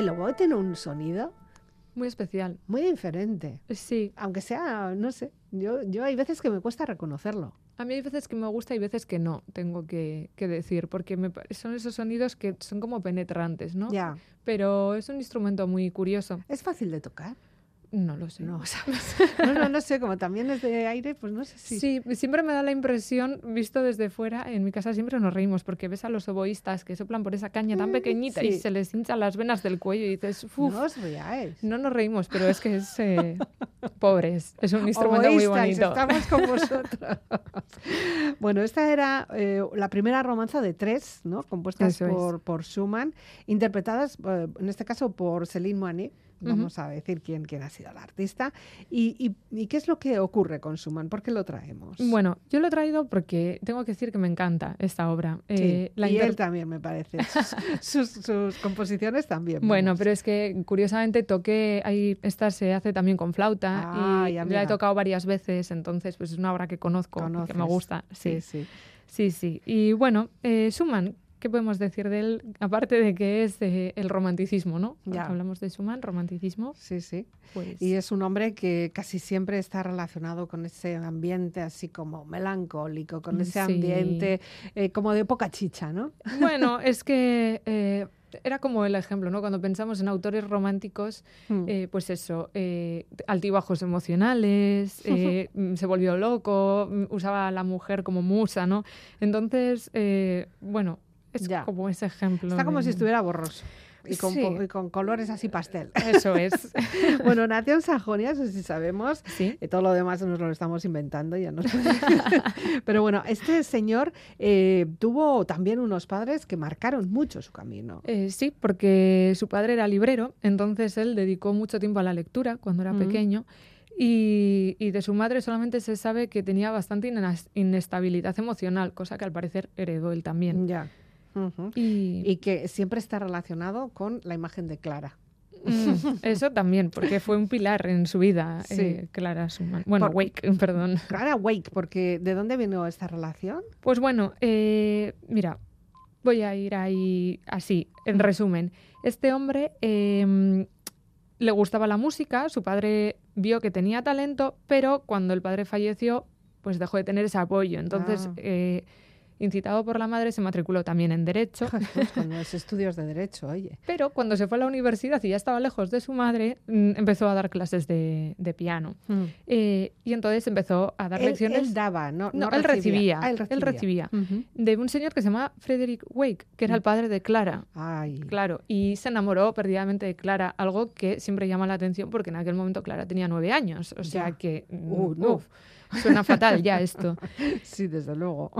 B: El oboe tiene un sonido
C: Muy especial.
B: muy diferente.
C: Sí,
B: Aunque sea, no sé, yo, yo hay veces que me cuesta reconocerlo.
C: a mí hay veces que me gusta y veces que no, tengo que, que decir, porque me son esos sonidos que son como penetrantes, ¿no?
B: Ya.
C: Pero es un instrumento muy curioso.
B: ¿Es fácil de tocar?
C: No lo sé.
B: No, ¿sabes? *laughs* No, no, no sé, como también es de aire, pues no sé si...
C: Sí, siempre me da la impresión, visto desde fuera, en mi casa siempre nos reímos porque ves a los oboístas que soplan por esa caña tan pequeñita y se les hinchan las venas del cuello y dices, uff,
B: No os riáis.
C: no nos reímos, pero es que es eh, *laughs* pobres, es un instrumento muy bonito.
B: estamos con *laughs* vosotros. bueno, esta era eh, la primera romanza de tres, ¿no? Compuestas por Schumann, interpretadas, eh, en este caso, por Céline Moinet. Vamos a decir quién, quién ha sido la artista. Y, y- y qué es lo que ocurre con Schumann? ¿Por qué lo traemos?
C: Bueno, yo lo he traído porque tengo que decir que me encanta esta obra.
B: Sí,
C: Eh, la
B: y él también, me parece. *laughs* Sus, sus- sus composiciones también.
C: Bueno,
B: vamos.
C: pero es que curiosamente toqué, ahí esta se hace también con flauta
B: Ay,
C: y la he tocado varias veces, entonces pues es una obra que conozco, que me gusta. Sí,
B: Sí, sí.
C: sí, sí. Y bueno, eh, Schumann, ¿qué podemos decir de él? Aparte de que es eh, el romanticismo, ¿no?
B: Ya.
C: hablamos de Schumann, romanticismo,
B: Sí, sí.
C: pues...
B: Y es un hombre que casi siempre está relacionado con ese ambiente así como melancólico, con ese
C: Sí.
B: ambiente eh, como de poca chicha, ¿no?
C: Bueno, *laughs* es que eh, era como el ejemplo, ¿no? Cuando pensamos en autores románticos,
B: Mm.
C: eh, pues eso, eh, altibajos emocionales, eh, *laughs* mm, se volvió loco, mm, usaba a la mujer como musa, ¿no? Entonces, bueno, es
B: Ya.
C: como ese ejemplo.
B: Está como
C: de-
B: si estuviera borroso. Y con,
C: Sí.
B: y con colores así pastel.
C: Eso es. *laughs*
B: bueno, nació en Sajonia, eso sí sabemos.
C: Sí.
B: Eh, todo lo demás nos lo estamos inventando, ya no. *laughs* Pero bueno, este señor eh, tuvo también unos padres que marcaron mucho su camino.
C: Eh, sí, porque su padre era librero, entonces él dedicó mucho tiempo a la lectura cuando era
B: Mm.
C: pequeño. Y, y de su madre solamente se sabe que tenía bastante inestabilidad emocional, cosa que al parecer heredó él también.
B: Ya.
C: Y,
B: Y que siempre está relacionado con la imagen de Clara.
C: Mm, *laughs* eso también, porque fue un pilar en su vida,
B: Sí.
C: eh, Clara Schumann. Bueno,
B: Por-
C: Wake, *laughs* perdón.
B: Clara Wake, porque ¿de dónde vino esta relación?
C: Pues bueno, eh, mira, voy a ir ahí así, en resumen. Este hombre eh, le gustaba la música, su padre vio que tenía talento, pero cuando el padre falleció, pues dejó de tener ese apoyo. Entonces,
B: Ah.
C: Incitado por la madre, se matriculó también en Derecho.
B: Pues con los *laughs* estudios de Derecho, oye.
C: Pero cuando se fue a la universidad y ya estaba lejos de su madre, mm, empezó a dar clases de, de piano. Eh, y entonces empezó a dar
B: Él,
C: lecciones.
B: él daba, no,
C: no,
B: no
C: él recibía.
B: Ah, él
C: él
B: recibía.
C: recibía. De un señor que se llama Frederick Wake, que era el padre de Clara.
B: Ay,
C: Claro, y se enamoró perdidamente de Clara, algo que siempre llama la atención porque en aquel momento Clara tenía nueve años. O sea
B: Ya.
C: que. mm,
B: Uh,
C: uf, suena fatal ya esto. *laughs*
B: sí, desde luego.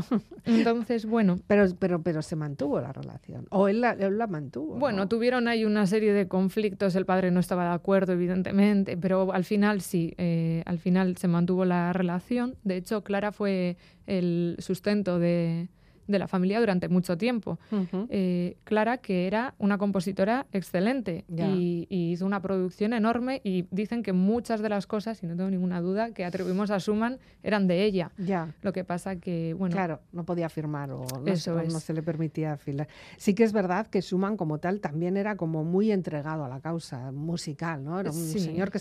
C: Entonces, bueno.
B: Pero, pero, pero se mantuvo la relación. O él la, él la mantuvo.
C: Bueno,
B: ¿no?
C: tuvieron ahí una serie de conflictos, el padre no estaba de acuerdo, evidentemente, pero al final sí, eh, al final se mantuvo la relación. De hecho, Clara fue el sustento de, de la familia durante mucho tiempo.
B: Ujú.
C: Eh, Clara, que era una compositora excelente y, y hizo una producción enorme y dicen que muchas de las cosas, y no tengo ninguna duda, que atribuimos a Schumann eran de ella.
B: Ya.
C: Lo que pasa que, bueno,
B: Claro, no podía firmar o no,
C: Eso
B: o no se le permitía filar. Sí que es verdad que Schumann como tal también era como muy entregado a la causa musical, ¿no? Era un
C: Sí.
B: señor que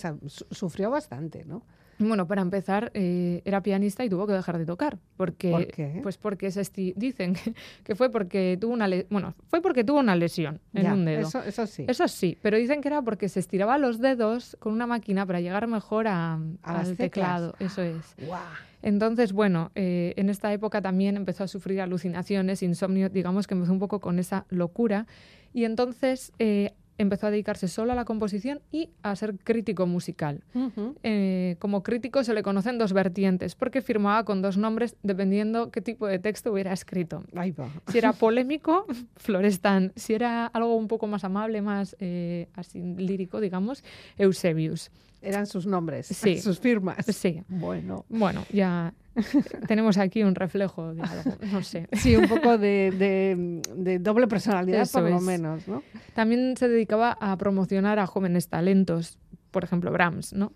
B: sufrió bastante, ¿no?
C: Bueno, para empezar, eh, era pianista y tuvo que dejar de tocar. Porque,
B: ¿Por qué?
C: Pues porque se dicen que, *laughs* que fue porque tuvo una bueno, fue porque tuvo una lesión en
B: Ya,
C: un dedo.
B: Eso, eso sí.
C: Eso sí, pero dicen que era porque se estiraba los dedos con una máquina para llegar mejor a,
B: A
C: al teclado. Eso es.
B: Guau.
C: Entonces, bueno, eh, en esta época también empezó a sufrir alucinaciones, insomnio, digamos que empezó un poco con esa locura. Y entonces eh, empezó a dedicarse solo a la composición y a ser crítico musical. Eh, como crítico se le conocen dos vertientes, porque firmaba con dos nombres dependiendo qué tipo de texto hubiera escrito.
B: Ahí va.
C: Si era *laughs* polémico, *laughs* Florestan. Si era algo un poco más amable, más eh, así lírico, digamos, Eusebius.
B: Eran sus nombres, *laughs*
C: Sí.
B: sus firmas.
C: Sí.
B: Bueno.
C: Bueno, ya *laughs* tenemos aquí un reflejo de algo, no sé.
B: Sí, un poco de, de- de doble personalidad,
C: Eso
B: por lo
C: es.
B: menos, ¿no?
C: También se dedicaba a promocionar a jóvenes talentos. Por ejemplo, Brahms, ¿no?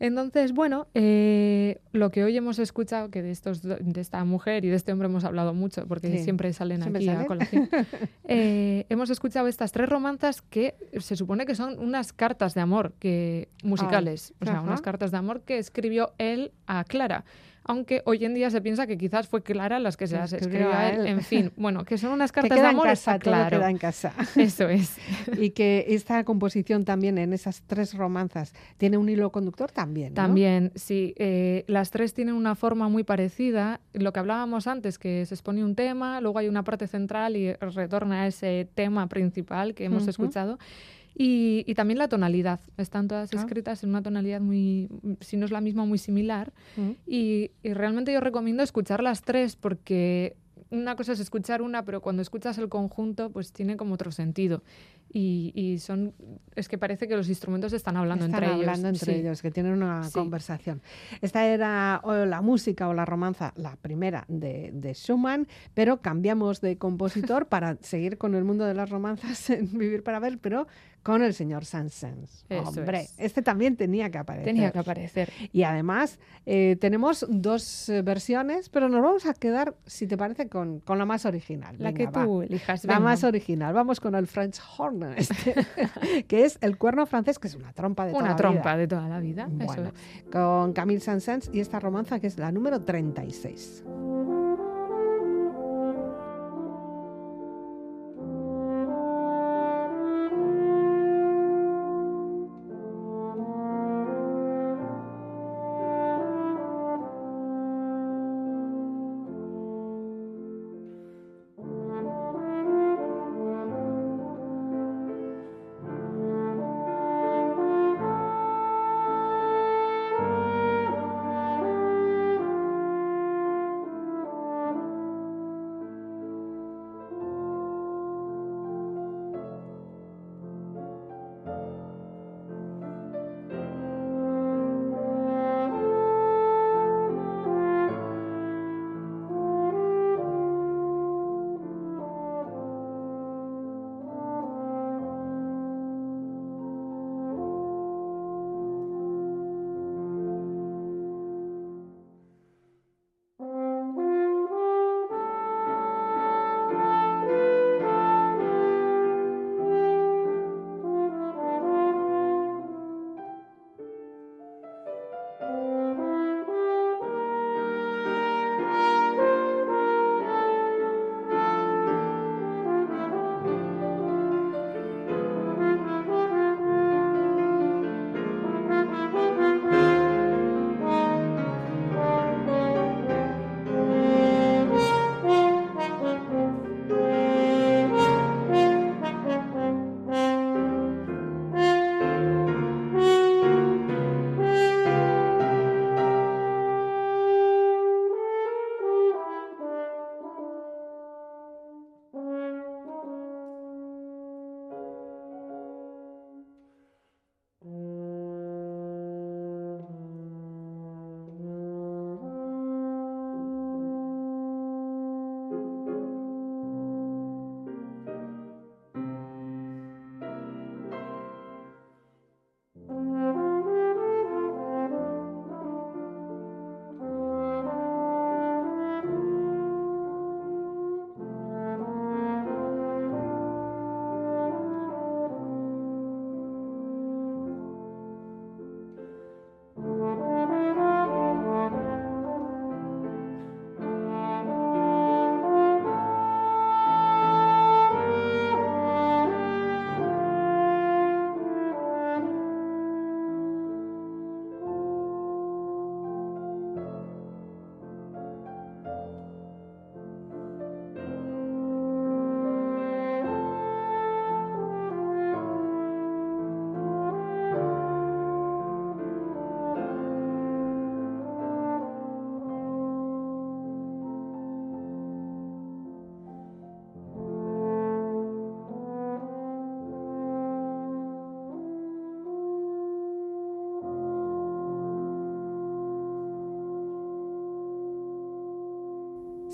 C: Entonces, bueno, eh, lo que hoy hemos escuchado, que de, estos, de esta mujer y de este hombre hemos hablado mucho, porque
B: Sí.
C: siempre salen
B: Siempre
C: aquí a
B: salen.
C: colación, *laughs* eh, hemos escuchado estas tres romanzas que se supone que son unas cartas de amor que, musicales, o sea,
B: ajá.
C: unas cartas de amor que escribió él a Clara. Aunque hoy en día se piensa que quizás fue Clara las que se las
B: Escribió a
C: él. En fin, bueno, que son unas *laughs*
B: Que
C: cartas de
B: queda en
C: amor,
B: casa,
C: está claro.
B: queda en casa. *laughs*
C: Eso es. *laughs*
B: y que esta composición también en esas tres romanzas tiene un hilo conductor también. ¿no?
C: También, sí. eh, las tres tienen una forma muy parecida. Lo que hablábamos antes, que se expone un tema, luego hay una parte central y retorna a ese tema principal que hemos escuchado. Y, y también la tonalidad. Están todas
B: Ah.
C: escritas en una tonalidad muy, si no es la misma, muy similar.
B: Mm.
C: Y, y realmente yo recomiendo escuchar las tres porque una cosa es escuchar una, pero cuando escuchas el conjunto, pues tiene como otro sentido. Y, y son, es que parece que los instrumentos están hablando
B: Están
C: entre
B: hablando
C: ellos.
B: entre
C: sí.
B: ellos, que tienen una
C: Sí.
B: conversación. Esta era o la música o la romanza, la primera de, de Schumann, pero cambiamos de compositor *laughs* para seguir con el mundo de las romanzas *laughs* en Vivir para Ver, pero con el señor.
C: Eso
B: Hombre,
C: es.
B: este también tenía que aparecer.
C: Tenía que aparecer.
B: Y además eh, tenemos dos eh, versiones, pero nos vamos a quedar, si te parece, con, con la más original.
C: La
B: Venga,
C: que
B: va.
C: tú elijas.
B: La
C: venga.
B: más original. Vamos con el French horn, *laughs* este, que es el cuerno francés, que es una trompa de toda
C: Una
B: la
C: trompa
B: vida.
C: de toda la vida. eso
B: Bueno,
C: es.
B: con Camille Saint-Saëns y esta romanza que es la número 36.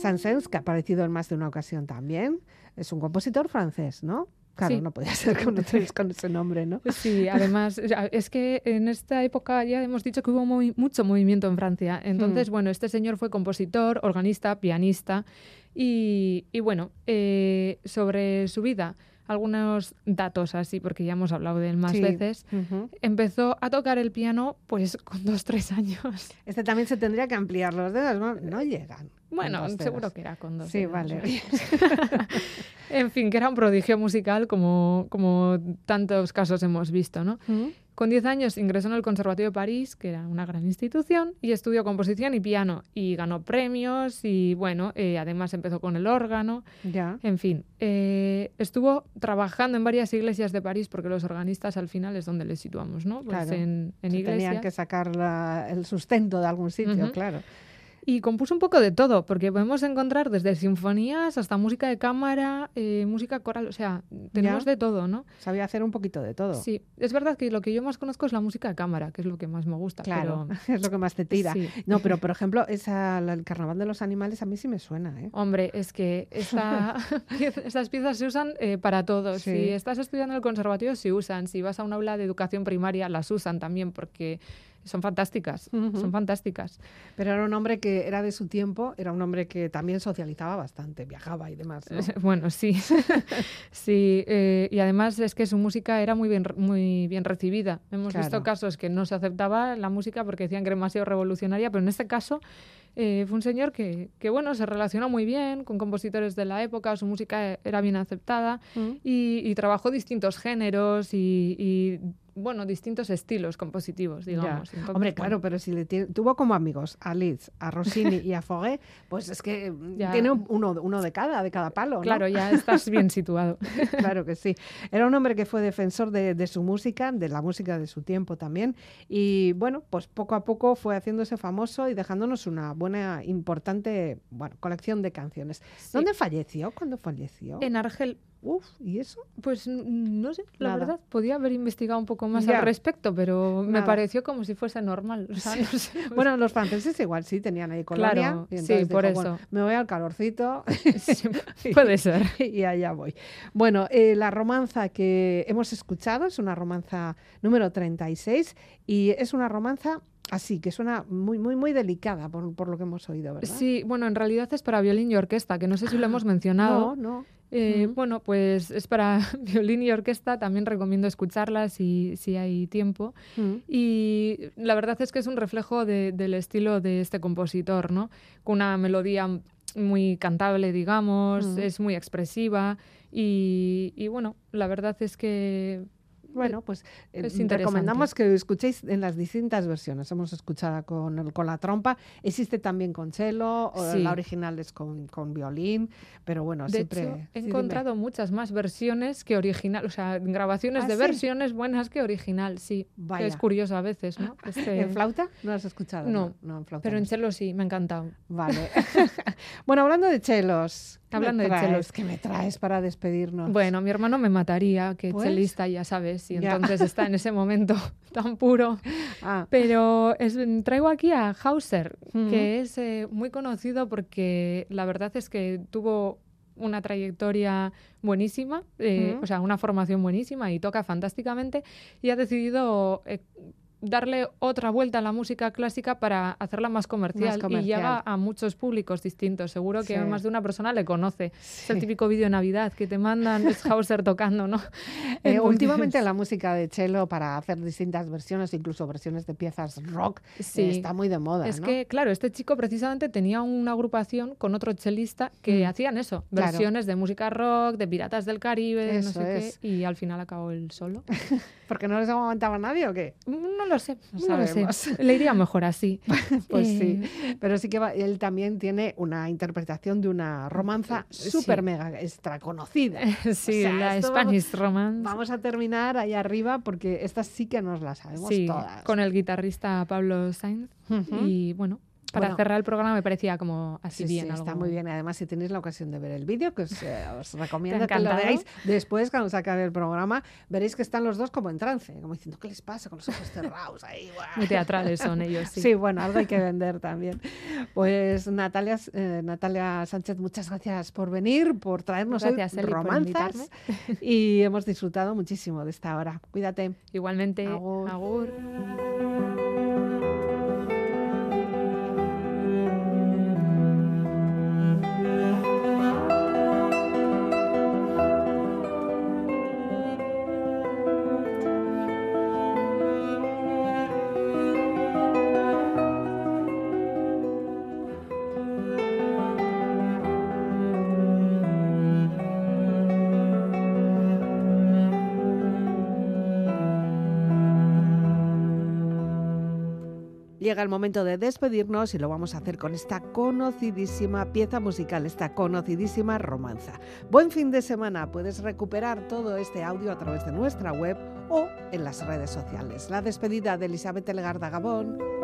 B: Saint-Saëns, que ha aparecido en más de una ocasión también, es un compositor francés, ¿no? Claro,
C: Sí.
B: no podía ser con, *laughs* con ese nombre, ¿no?
C: Sí, además, es que en esta época ya hemos dicho que hubo mucho movimiento en Francia. Entonces,
B: Mm.
C: bueno, este señor fue compositor, organista, pianista y, y bueno, eh, sobre su vida, algunos datos así, porque ya hemos hablado de él más
B: Sí.
C: veces.
B: Ujú.
C: Empezó a tocar el piano pues *laughs* con dos, tres años.
B: Este también se tendría que ampliar los dedos, no, no llegan.
C: Bueno, seguro que era con dos.
B: Sí,
C: dedos,
B: vale. *laughs*
C: en fin, que era un prodigio musical como, como tantos casos hemos visto, ¿no?
B: Ujú.
C: Con 10 años ingresó en el Conservatorio de París, que era una gran institución, y estudió composición y piano, y ganó premios, y bueno, eh, además empezó con el órgano,
B: Ya.
C: en fin, eh, estuvo trabajando en varias iglesias de París, porque los organistas al final es donde les situamos, ¿no? Pues
B: Claro.
C: en, en iglesias.
B: tenían que sacar la- el sustento de algún sitio, claro.
C: Y compuso un poco de todo, porque podemos encontrar desde sinfonías hasta música de cámara, eh, música coral, o sea, tenemos
B: Ya.
C: de todo, ¿no?
B: Sabía hacer un poquito de todo.
C: Sí, es verdad que lo que yo más conozco es la música de cámara, que es lo que más me gusta.
B: Claro,
C: pero- *laughs*
B: es lo que más te tira.
C: Sí.
B: No, pero *laughs* por ejemplo, esa, el carnaval de los animales a mí sí me suena, ¿eh?
C: Hombre, es que esta, *laughs* estas piezas se usan eh, para todo.
B: Sí.
C: Si estás estudiando en el conservatorio, se usan. Si vas a un aula de educación primaria, las usan también porque son fantásticas. Son fantásticas.
B: Pero era un hombre que era de su tiempo, era un hombre que también socializaba bastante, viajaba y demás. ¿no? *laughs*
C: Bueno, sí. *laughs* sí, eh, y además es que su música era muy bien, muy bien recibida. Hemos
B: Claro.
C: visto casos que no se aceptaba la música porque decían que era demasiado revolucionaria, pero en este caso eh, fue un señor que, que, bueno, se relacionó muy bien con compositores de la época, su música era bien aceptada y, y trabajó distintos géneros y, y, bueno, distintos estilos compositivos, digamos. Entonces,
B: Hombre,
C: bueno,
B: claro, pero si le tiene- tuvo como amigos a Liszt, a Rossini y a Foguet, pues es que mm,
C: Ya.
B: tiene un- uno, uno de cada, de cada palo. ¿no?
C: Claro, ya estás bien situado. *laughs*
B: claro que sí. Era un hombre que fue defensor de, de su música, de la música de su tiempo también. Y bueno, pues poco a poco fue haciéndose famoso y dejándonos una buena, importante bueno, colección de canciones.
C: Sí.
B: ¿Dónde falleció? ¿Cuándo falleció?
C: En Argel,
B: Uf, ¿y eso?
C: Pues no sé, la
B: Nada.
C: verdad, podía haber investigado un poco más
B: Ya.
C: al respecto, pero me pareció como si fuese normal. O sea, *laughs* no sé, pues,
B: Bueno, los franceses igual sí tenían ahí colonia.
C: Claro,
B: y
C: sí, por
B: dijo, bueno,
C: eso.
B: me voy al calorcito *laughs*
C: sí, *laughs* puede ser.
B: y allá voy. Bueno, eh, la romanza que hemos escuchado es una romanza número 36 y es una romanza así, que suena muy, muy, muy delicada por, por lo que hemos oído, ¿verdad?
C: Sí, bueno, en realidad es para violín y orquesta, que no sé si lo hemos
B: No,
C: mencionado.
B: no.
C: Eh. Bueno, pues es para *laughs* violín y orquesta, también recomiendo escucharla si, si hay tiempo.
B: Mm.
C: Y la verdad es que es un reflejo de- del estilo de este compositor, ¿no? Con una melodía muy cantable, digamos,
B: Mm.
C: es muy expresiva y, y bueno, la verdad es que
B: Bueno, pues eh,
C: es interesante.
B: recomendamos que escuchéis en las distintas versiones. Hemos escuchado con, el- con la trompa, existe también con cello,
C: Sí.
B: la original es con, con violín, pero bueno,
C: De
B: siempre...
C: hecho, he
B: sí, dime.
C: encontrado muchas más versiones que original, o sea, grabaciones
B: ¿Ah,
C: de
B: sí?
C: versiones buenas que original, sí. que
B: Vaya.
C: Es curioso a veces, ¿no? *laughs* Este-
B: ¿En flauta? ¿No has escuchado?
C: No,
B: no, en flauta
C: pero en cello sí, me ha encantado.
B: Vale. *laughs* bueno, hablando de chelos. ¿Qué me
C: Hablando de chelos.
B: ¿Qué me traes para despedirnos?
C: Bueno, mi hermano me mataría, que
B: Pues,
C: chelista, ya sabes, y
B: ya.
C: entonces está en ese momento *laughs* tan puro.
B: Ah,
C: Pero es- traigo aquí a Hauser, que es eh, muy conocido porque la verdad es que tuvo una trayectoria buenísima, eh, o sea, una formación buenísima y toca fantásticamente y ha decidido eh, darle otra vuelta a la música clásica para hacerla más comercial, y
B: comercial.
C: llega a muchos públicos distintos. Seguro que
B: Sí.
C: más de una persona le conoce. Es el
B: Sí.
C: típico vídeo de Navidad que te mandan, es Hauser tocando, ¿no? *laughs*
B: Eh,
C: Entonces-
B: últimamente la música de cello para hacer distintas versiones, incluso versiones de piezas rock, eh,
C: Sí.
B: está muy de moda.
C: Es
B: ¿no?
C: que, claro, este chico precisamente tenía una agrupación con otro chelista que
B: Mm.
C: hacían eso,
B: Claro.
C: versiones de música rock, de Piratas del Caribe, de no
B: Eso
C: sé
B: es.
C: qué, y al final acabó él solo. *laughs*
B: ¿Porque no les aguantaba nadie o qué?
C: No lo sé,
B: No
C: lo sé. *laughs* Le iría mejor así. *laughs*
B: Pues
C: Eh,
B: sí, pero sí que va- él también tiene una interpretación de una romanza
C: Sí.
B: súper mega extra conocida. *laughs*
C: sí,
B: sea,
C: la
B: vamos-
C: Spanish Romance.
B: Vamos a terminar ahí arriba porque estas sí que nos las sabemos
C: sí,
B: todas.
C: con el guitarrista Pablo Sainz. Y bueno, para
B: Bueno.
C: cerrar el programa me parecía como así
B: Sí, sí,
C: bien.
B: está muy bien. Además, si tenéis la ocasión de ver el vídeo, que os, eh, os *laughs* recomiendo que lo veáis después, cuando se acabe el programa, veréis que están los dos como en trance, como diciendo, ¿qué les pasa con los ojos cerrados ahí? Buah". *laughs*
C: Muy teatrales son *laughs* ellos, sí.
B: Sí, bueno, algo hay que vender también. Pues Natalia, eh, Natalia Sánchez, muchas gracias por venir, por traernos
C: gracias,
B: hoy romanzas y hemos disfrutado muchísimo de esta hora. Cuídate.
C: Igualmente. Agur.
B: Llega el momento de despedirnos y lo vamos a hacer con esta conocidísima pieza musical, esta conocidísima romanza. Buen fin de semana, puedes recuperar todo este audio a través de nuestra web o en las redes sociales. La despedida de Elizabeth Elgarda Gabón.